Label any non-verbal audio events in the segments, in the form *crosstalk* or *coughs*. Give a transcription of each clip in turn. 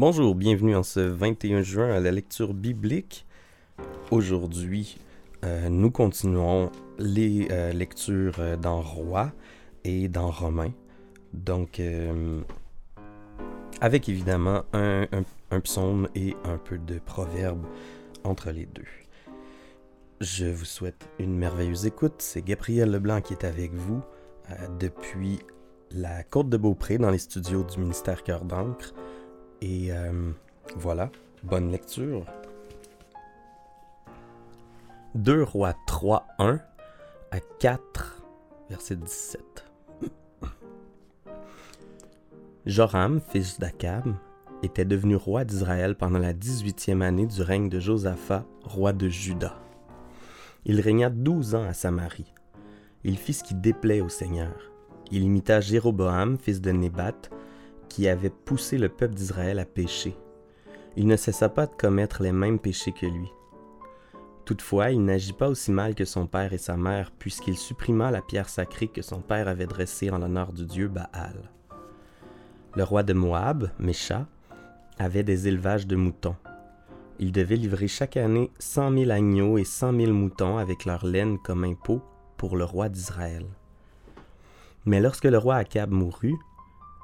Bonjour, bienvenue en ce 21 juin à la lecture biblique. Aujourd'hui, euh, nous continuons les euh, lectures euh, dans Roi et dans Romain. Donc, avec évidemment un, un, psaume et un peu de proverbe entre les deux. Je vous souhaite une merveilleuse écoute. C'est Gabriel Leblanc qui est avec vous depuis la Côte de Beaupré dans les studios du ministère Cœur d'encre. Et euh, voilà, bonne lecture. 2 Rois 3, 1 à 4, verset 17. *coughs* Joram, fils d'Akab, était devenu roi d'Israël pendant la 18e année du règne de Josaphat, roi de Juda. Il régna douze ans à Samarie. Il fit ce qui déplaît au Seigneur. Il imita Jéroboam, fils de Nébat, qui avait poussé le peuple d'Israël à pécher. Il ne cessa pas de commettre les mêmes péchés que lui. Toutefois, il n'agit pas aussi mal que son père et sa mère, puisqu'il supprima la pierre sacrée que son père avait dressée en l'honneur du dieu Baal. Le roi de Moab, Mécha, avait des élevages de moutons. Il devait livrer chaque année cent mille agneaux et cent mille moutons avec leur laine comme impôt pour le roi d'Israël. Mais lorsque le roi Akab mourut,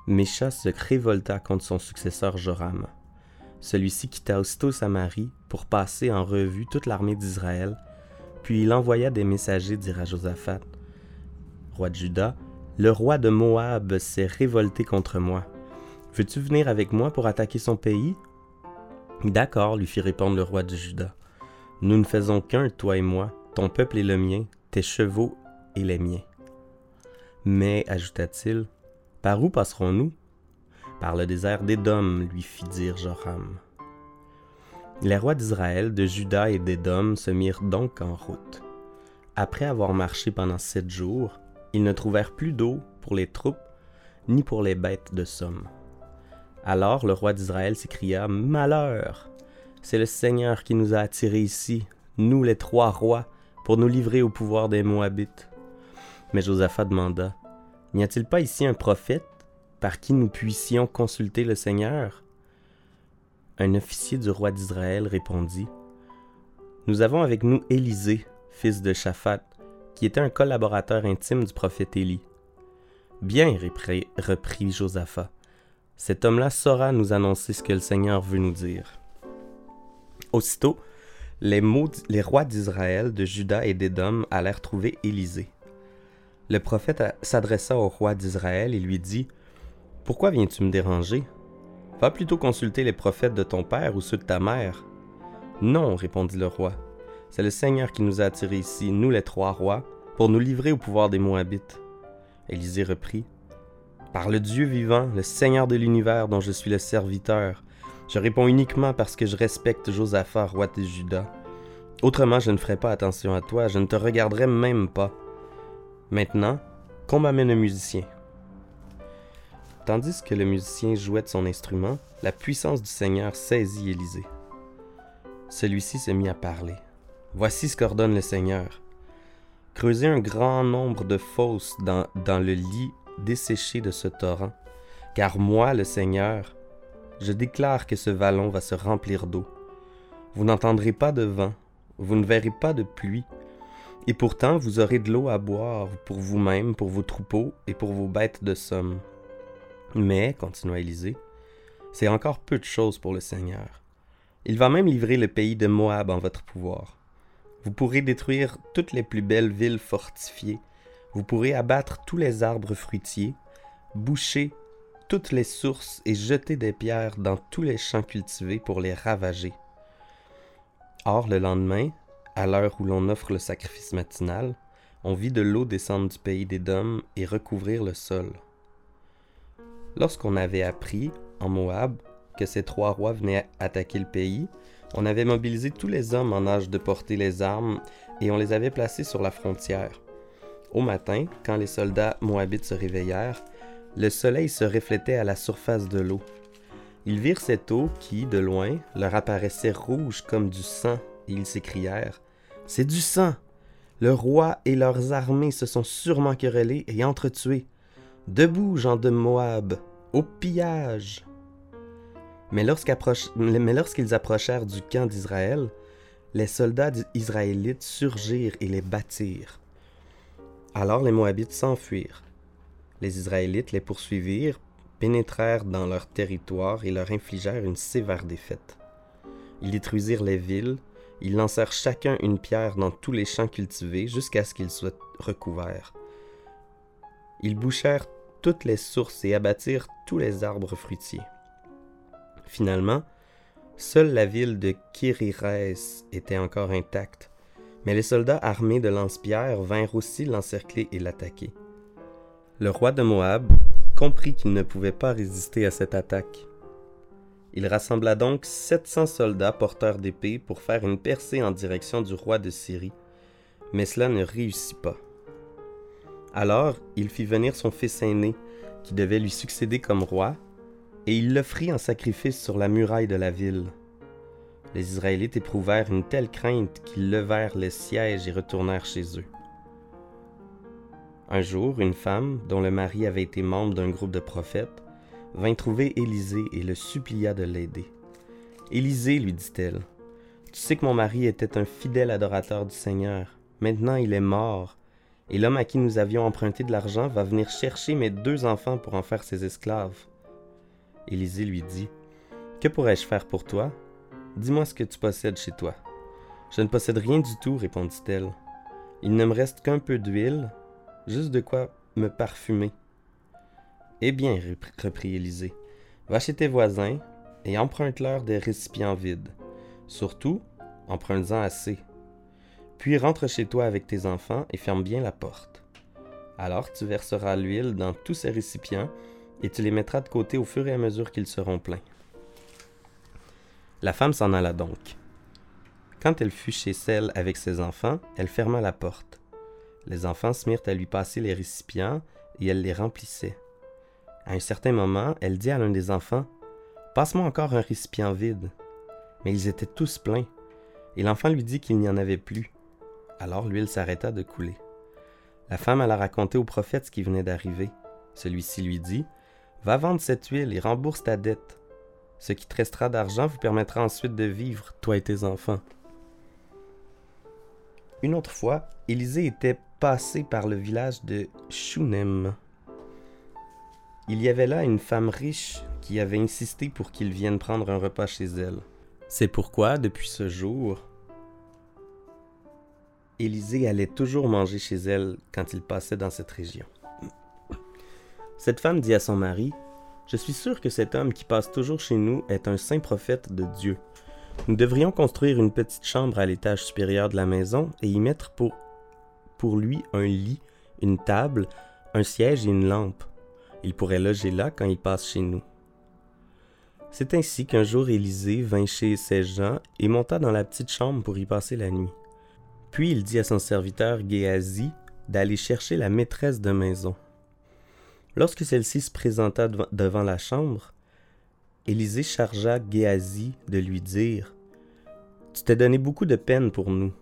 Mécha se révolta contre son successeur Joram. Celui-ci quitta aussitôt Samarie pour passer en revue toute l'armée d'Israël, puis il envoya des messagers dire à Josaphat Roi de Juda, le roi de Moab s'est révolté contre moi. Veux-tu venir avec moi pour attaquer son pays? D'accord, lui fit répondre le roi de Juda. Nous ne faisons qu'un, toi et moi, ton peuple est le mien, tes chevaux et les miens. Mais, ajouta-t-il, par où passerons-nous? Par le désert d'Édom, lui fit dire Joram. Les rois d'Israël, de Juda et d'Édom se mirent donc en route. Après avoir marché pendant sept jours, ils ne trouvèrent plus d'eau pour les troupes, ni pour les bêtes de somme. Alors le roi d'Israël s'écria Malheur C'est le Seigneur qui nous a attirés ici, nous les trois rois, pour nous livrer au pouvoir des Moabites. Mais Josaphat demanda N'y a-t-il pas ici un prophète par qui nous puissions consulter le Seigneur? Un officier du roi d'Israël répondit Nous avons avec nous Élisée, fils de Shaphat, qui était un collaborateur intime du prophète Élie. Bien, reprit, Josaphat, cet homme-là saura nous annoncer ce que le Seigneur veut nous dire. Aussitôt, les, les rois d'Israël, de Juda et d'Édom allèrent trouver Élisée. Le prophète s'adressa au roi d'Israël et lui dit Pourquoi viens-tu me déranger? Va plutôt consulter les prophètes de ton père ou ceux de ta mère. Non, répondit le roi. C'est le Seigneur qui nous a attirés ici, nous les trois rois, pour nous livrer au pouvoir des Moabites. Élisée reprit Par le Dieu vivant, le Seigneur de l'univers dont je suis le serviteur, je réponds uniquement parce que je respecte Josaphat, roi de Juda. Autrement, je ne ferai pas attention à toi, je ne te regarderai même pas. Maintenant, qu'on m'amène un musicien. Tandis que le musicien jouait de son instrument, la puissance du Seigneur saisit Élisée. Celui-ci se mit à parler. Voici ce qu'ordonne le Seigneur. Creusez un grand nombre de fosses dans, dans le lit desséché de ce torrent, car moi, le Seigneur, je déclare que ce vallon va se remplir d'eau. Vous n'entendrez pas de vent, vous ne verrez pas de pluie, et pourtant, vous aurez de l'eau à boire pour vous-même, pour vos troupeaux et pour vos bêtes de somme. Mais, continua Élisée, c'est encore peu de choses pour le Seigneur. Il va même livrer le pays de Moab en votre pouvoir. Vous pourrez détruire toutes les plus belles villes fortifiées, vous pourrez abattre tous les arbres fruitiers, boucher toutes les sources et jeter des pierres dans tous les champs cultivés pour les ravager. Or, le lendemain, à l'heure où l'on offre le sacrifice matinal, on vit de l'eau descendre du pays des dômes et recouvrir le sol. Lorsqu'on avait appris, en Moab, que ces trois rois venaient attaquer le pays, on avait mobilisé tous les hommes en âge de porter les armes et on les avait placés sur la frontière. Au matin, quand les soldats moabites se réveillèrent, le soleil se reflétait à la surface de l'eau. Ils virent cette eau qui, de loin, leur apparaissait rouge comme du sang, et ils s'écrièrent c'est du sang. Le roi et leurs armées se sont sûrement querellés et entretués. Debout, gens de Moab, au pillage. Mais lorsqu'ils approchèrent du camp d'Israël, les soldats israélites surgirent et les battirent. Alors les Moabites s'enfuirent. Les Israélites les poursuivirent, pénétrèrent dans leur territoire et leur infligèrent une sévère défaite. Ils détruisirent les villes, ils lancèrent chacun une pierre dans tous les champs cultivés jusqu'à ce qu'ils soient recouverts. Ils bouchèrent toutes les sources et abattirent tous les arbres fruitiers. Finalement, seule la ville de Kirirès était encore intacte, mais les soldats armés de lance-pierres vinrent aussi l'encercler et l'attaquer. Le roi de Moab comprit qu'il ne pouvait pas résister à cette attaque. Il rassembla donc 700 soldats porteurs d'épées pour faire une percée en direction du roi de Syrie, mais cela ne réussit pas. Alors il fit venir son fils aîné, qui devait lui succéder comme roi, et il l'offrit en sacrifice sur la muraille de la ville. Les Israélites éprouvèrent une telle crainte qu'ils levèrent les sièges et retournèrent chez eux. Un jour, une femme, dont le mari avait été membre d'un groupe de prophètes, vint trouver Élisée et le supplia de l'aider. Élisée, lui dit-elle, tu sais que mon mari était un fidèle adorateur du Seigneur. Maintenant il est mort, et l'homme à qui nous avions emprunté de l'argent va venir chercher mes deux enfants pour en faire ses esclaves. Élisée lui dit, Que pourrais-je faire pour toi? Dis-moi ce que tu possèdes chez toi. Je ne possède rien du tout, répondit-elle. Il ne me reste qu'un peu d'huile, juste de quoi me parfumer. Eh bien, reprit Élisée, va chez tes voisins et emprunte-leur des récipients vides. Surtout, emprunte-en assez. Puis rentre chez toi avec tes enfants et ferme bien la porte. Alors tu verseras l'huile dans tous ces récipients et tu les mettras de côté au fur et à mesure qu'ils seront pleins. La femme s'en alla donc. Quand elle fut chez celle avec ses enfants, elle ferma la porte. Les enfants se mirent à lui passer les récipients et elle les remplissait. À un certain moment, elle dit à l'un des enfants Passe-moi encore un récipient vide. Mais ils étaient tous pleins, et l'enfant lui dit qu'il n'y en avait plus. Alors l'huile s'arrêta de couler. La femme alla raconter au prophète ce qui venait d'arriver. Celui-ci lui dit Va vendre cette huile et rembourse ta dette. Ce qui te restera d'argent vous permettra ensuite de vivre, toi et tes enfants. Une autre fois, Élisée était passé par le village de Shunem. Il y avait là une femme riche qui avait insisté pour qu'il vienne prendre un repas chez elle. C'est pourquoi, depuis ce jour, Élisée allait toujours manger chez elle quand il passait dans cette région. Cette femme dit à son mari Je suis sûr que cet homme qui passe toujours chez nous est un saint prophète de Dieu. Nous devrions construire une petite chambre à l'étage supérieur de la maison et y mettre pour, pour lui un lit, une table, un siège et une lampe. Il pourrait loger là quand il passe chez nous. C'est ainsi qu'un jour Élisée vint chez ses gens et monta dans la petite chambre pour y passer la nuit. Puis il dit à son serviteur Géasi d'aller chercher la maîtresse de maison. Lorsque celle-ci se présenta devant la chambre, Élisée chargea Géasi de lui dire Tu t'es donné beaucoup de peine pour nous.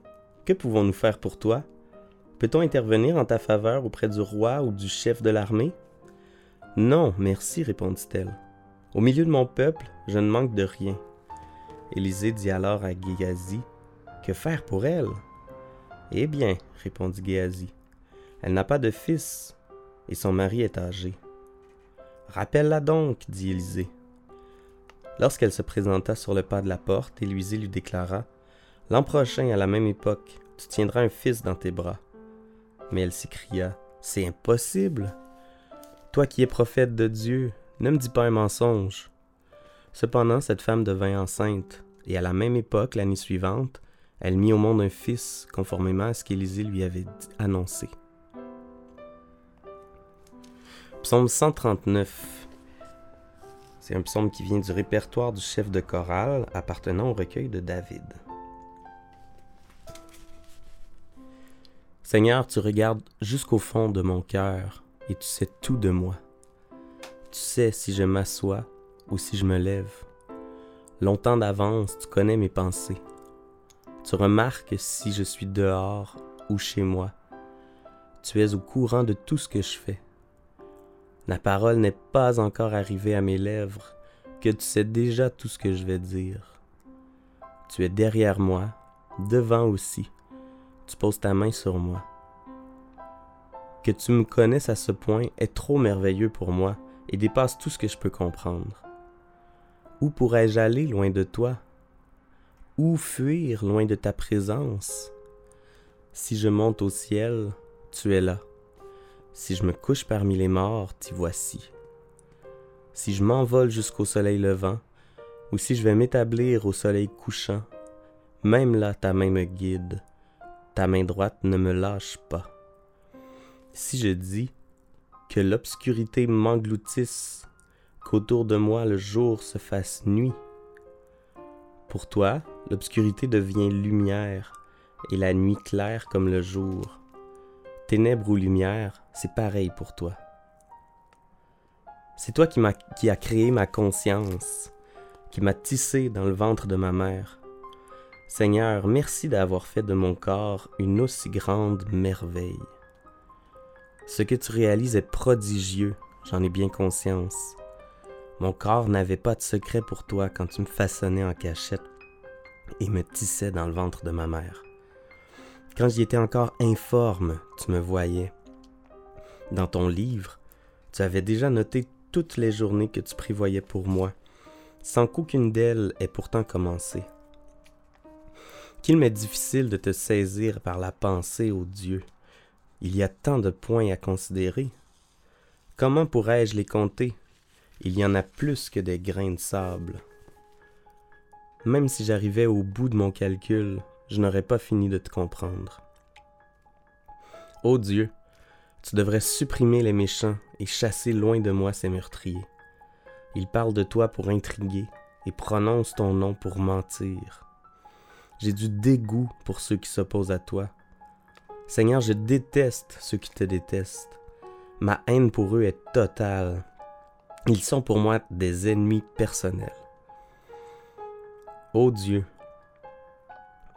Que pouvons-nous faire pour toi? Peut-on intervenir en ta faveur auprès du roi ou du chef de l'armée non, merci, répondit-elle. Au milieu de mon peuple, je ne manque de rien. Élisée dit alors à Géasi Que faire pour elle? Eh bien, répondit Géasi, elle n'a pas de fils, et son mari est âgé. Rappelle-la donc, dit Élisée. Lorsqu'elle se présenta sur le pas de la porte, Élisée lui déclara L'an prochain, à la même époque, tu tiendras un fils dans tes bras. Mais elle s'écria C'est impossible toi qui es prophète de Dieu, ne me dis pas un mensonge. Cependant, cette femme devint enceinte, et à la même époque, l'année suivante, elle mit au monde un fils, conformément à ce qu'Élisée lui avait annoncé. Psaume 139. C'est un psaume qui vient du répertoire du chef de chorale appartenant au recueil de David. Seigneur, tu regardes jusqu'au fond de mon cœur tu sais tout de moi. Tu sais si je m'assois ou si je me lève. Longtemps d'avance, tu connais mes pensées. Tu remarques si je suis dehors ou chez moi. Tu es au courant de tout ce que je fais. La parole n'est pas encore arrivée à mes lèvres que tu sais déjà tout ce que je vais dire. Tu es derrière moi, devant aussi. Tu poses ta main sur moi. Que tu me connaisses à ce point est trop merveilleux pour moi et dépasse tout ce que je peux comprendre. Où pourrais-je aller loin de toi? Où fuir loin de ta présence? Si je monte au ciel, tu es là. Si je me couche parmi les morts, t'y voici. Si je m'envole jusqu'au soleil levant, ou si je vais m'établir au soleil couchant, même là ta main me guide, ta main droite ne me lâche pas. Si je dis que l'obscurité m'engloutisse, qu'autour de moi le jour se fasse nuit, pour toi, l'obscurité devient lumière et la nuit claire comme le jour. Ténèbres ou lumière, c'est pareil pour toi. C'est toi qui, m'a, qui a créé ma conscience, qui m'a tissé dans le ventre de ma mère. Seigneur, merci d'avoir fait de mon corps une aussi grande merveille. Ce que tu réalises est prodigieux, j'en ai bien conscience. Mon corps n'avait pas de secret pour toi quand tu me façonnais en cachette et me tissais dans le ventre de ma mère. Quand j'y étais encore informe, tu me voyais. Dans ton livre, tu avais déjà noté toutes les journées que tu prévoyais pour moi, sans qu'aucune d'elles ait pourtant commencé. Qu'il m'est difficile de te saisir par la pensée, ô Dieu. Il y a tant de points à considérer. Comment pourrais-je les compter? Il y en a plus que des grains de sable. Même si j'arrivais au bout de mon calcul, je n'aurais pas fini de te comprendre. Ô Dieu, tu devrais supprimer les méchants et chasser loin de moi ces meurtriers. Ils parlent de toi pour intriguer et prononcent ton nom pour mentir. J'ai du dégoût pour ceux qui s'opposent à toi. Seigneur, je déteste ceux qui te détestent. Ma haine pour eux est totale. Ils sont pour moi des ennemis personnels. Ô Dieu,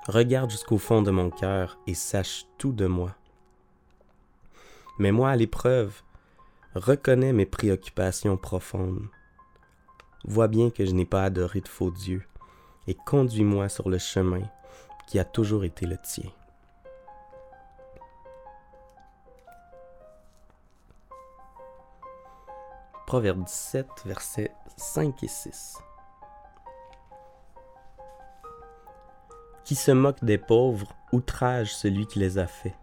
regarde jusqu'au fond de mon cœur et sache tout de moi. Mets-moi à l'épreuve, reconnais mes préoccupations profondes. Vois bien que je n'ai pas adoré de faux dieux, et conduis-moi sur le chemin qui a toujours été le tien. Proverbe 17, versets 5 et 6. Qui se moque des pauvres outrage celui qui les a faits.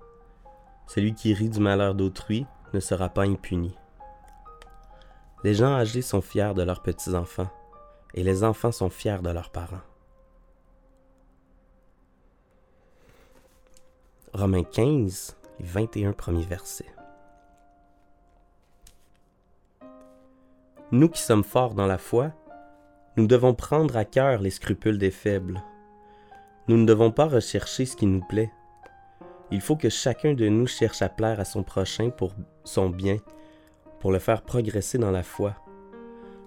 Celui qui rit du malheur d'autrui ne sera pas impuni. Les gens âgés sont fiers de leurs petits-enfants, et les enfants sont fiers de leurs parents. Romains 15, les 21 premiers versets. Nous qui sommes forts dans la foi, nous devons prendre à cœur les scrupules des faibles. Nous ne devons pas rechercher ce qui nous plaît, il faut que chacun de nous cherche à plaire à son prochain pour son bien, pour le faire progresser dans la foi.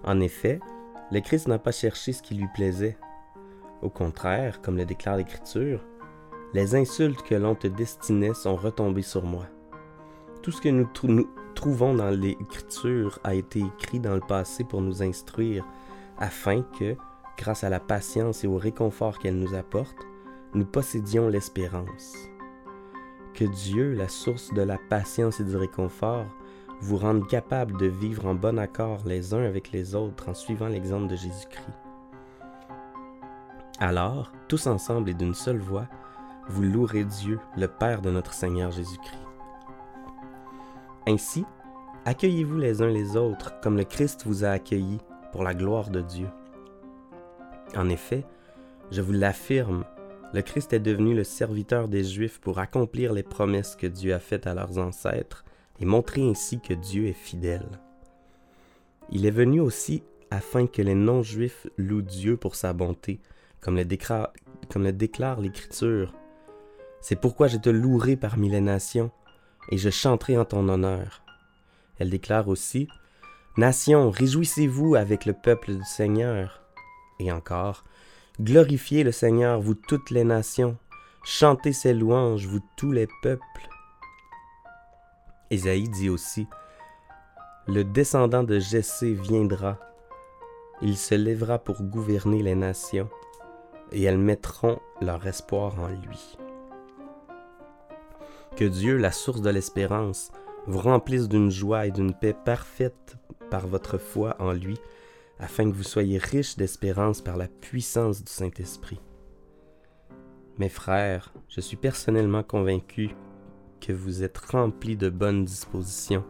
En effet, le Christ n'a pas cherché ce qui lui plaisait. Au contraire, comme le déclare l'Écriture, les insultes que l'on te destinait sont retombées sur moi. Tout ce que nous, nous trouvons dans l'Écriture a été écrit dans le passé pour nous instruire, afin que, grâce à la patience et au réconfort qu'elle nous apporte, nous possédions l'espérance que Dieu, la source de la patience et du réconfort, vous rende capable de vivre en bon accord les uns avec les autres en suivant l'exemple de Jésus-Christ. Alors, tous ensemble et d'une seule voix, vous louerez Dieu, le Père de notre Seigneur Jésus-Christ. Ainsi, accueillez-vous les uns les autres comme le Christ vous a accueillis pour la gloire de Dieu. En effet, je vous l'affirme, le Christ est devenu le serviteur des Juifs pour accomplir les promesses que Dieu a faites à leurs ancêtres et montrer ainsi que Dieu est fidèle. Il est venu aussi afin que les non-juifs louent Dieu pour sa bonté, comme le, déclare, comme l'Écriture. C'est pourquoi je te louerai parmi les nations, et je chanterai en ton honneur. Elle déclare aussi, Nations, réjouissez-vous avec le peuple du Seigneur. Et encore, Glorifiez le Seigneur, vous toutes les nations. Chantez ses louanges, vous tous les peuples. Ésaïe dit aussi, Le descendant de Jessé viendra, Il se lèvera pour gouverner les nations, et elles mettront leur espoir en lui. Que Dieu, la source de l'espérance, vous remplisse d'une joie et d'une paix parfaite par votre foi en lui, afin que vous soyez riches d'espérance par la puissance du Saint-Esprit. Mes frères, je suis personnellement convaincu que vous êtes remplis de bonnes dispositions,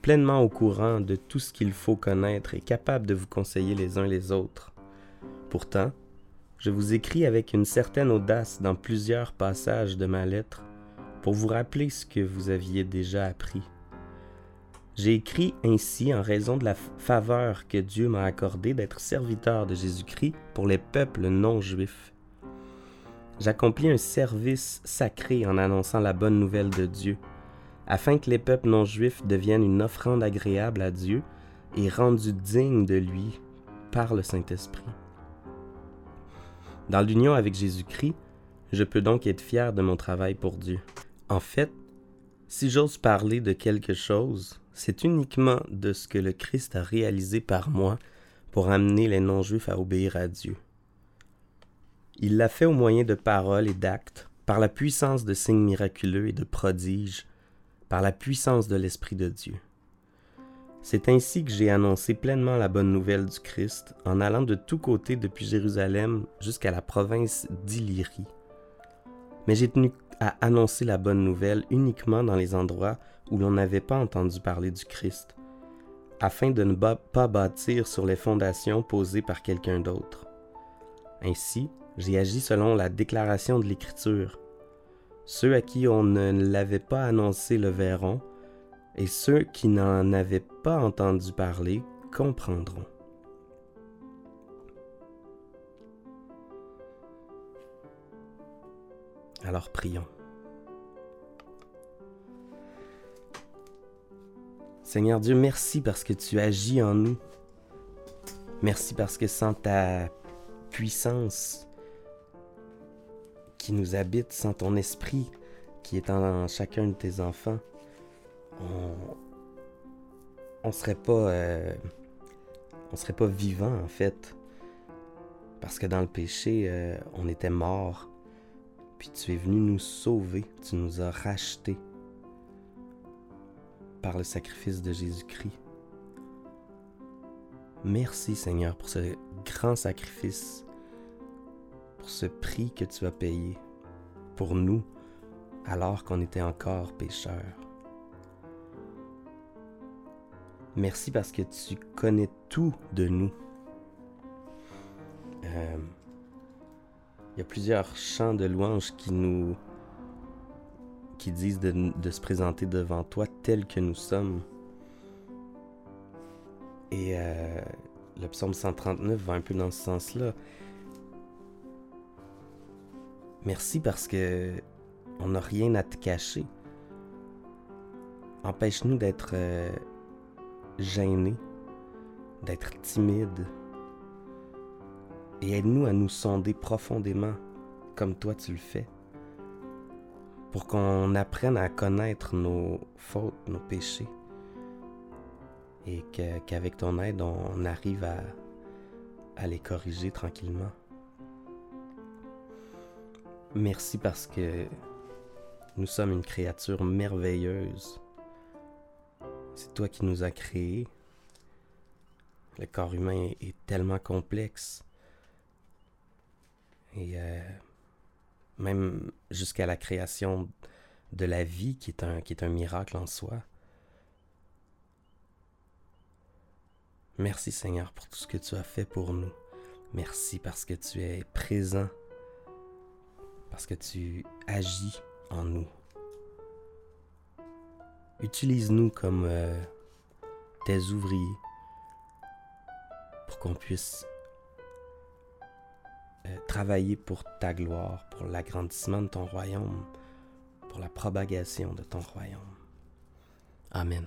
pleinement au courant de tout ce qu'il faut connaître et capable de vous conseiller les uns les autres. Pourtant, je vous écris avec une certaine audace dans plusieurs passages de ma lettre pour vous rappeler ce que vous aviez déjà appris. J'ai écrit ainsi en raison de la faveur que Dieu m'a accordée d'être serviteur de Jésus-Christ pour les peuples non juifs. J'accomplis un service sacré en annonçant la bonne nouvelle de Dieu, afin que les peuples non juifs deviennent une offrande agréable à Dieu et rendue digne de lui par le Saint-Esprit. Dans l'union avec Jésus-Christ, je peux donc être fier de mon travail pour Dieu. En fait, si j'ose parler de quelque chose, c'est uniquement de ce que le Christ a réalisé par moi pour amener les non-juifs à obéir à Dieu. Il l'a fait au moyen de paroles et d'actes, par la puissance de signes miraculeux et de prodiges, par la puissance de l'Esprit de Dieu. C'est ainsi que j'ai annoncé pleinement la bonne nouvelle du Christ en allant de tous côtés depuis Jérusalem jusqu'à la province d'Illyrie. Mais j'ai tenu à annoncer la bonne nouvelle uniquement dans les endroits où l'on n'avait pas entendu parler du Christ, afin de ne pas bâtir sur les fondations posées par quelqu'un d'autre. Ainsi, j'ai agi selon la déclaration de l'Écriture. Ceux à qui on ne l'avait pas annoncé le verront, et ceux qui n'en avaient pas entendu parler comprendront. Alors prions. Seigneur Dieu, merci parce que tu agis en nous. Merci parce que sans ta puissance qui nous habite, sans ton esprit qui est en chacun de tes enfants, on ne serait pas euh, serait pas vivant en fait parce que dans le péché euh, on était mort puis tu es venu nous sauver. Tu nous as rachetés par le sacrifice de Jésus-Christ. Merci Seigneur pour ce grand sacrifice pour ce prix que tu as payé pour nous alors qu'on était encore pécheurs. Merci parce que tu connais tout de nous. Euh, il y a plusieurs chants de louanges qui nous qui disent de, se présenter devant toi tel que nous sommes. Et euh, le psaume 139 va un peu dans ce sens-là. Merci parce que on n'a rien à te cacher. Empêche-nous d'être euh, gêné, d'être timide. Et aide-nous à nous sonder profondément comme toi tu le fais, pour qu'on apprenne à connaître nos fautes, nos péchés, et qu'avec ton aide, on arrive à, les corriger tranquillement. Merci parce que nous sommes une créature merveilleuse c'est toi qui nous as créés. Le corps humain est tellement complexe. Et euh, même jusqu'à la création de la vie, qui est, un, qui est un miracle en soi. Merci Seigneur pour tout ce que tu as fait pour nous. Merci parce que tu es présent, parce que tu agis en nous. Utilise-nous comme euh, tes ouvriers pour qu'on puisse euh, travailler pour ta gloire, pour l'agrandissement de ton royaume, pour la propagation de ton royaume. Amen.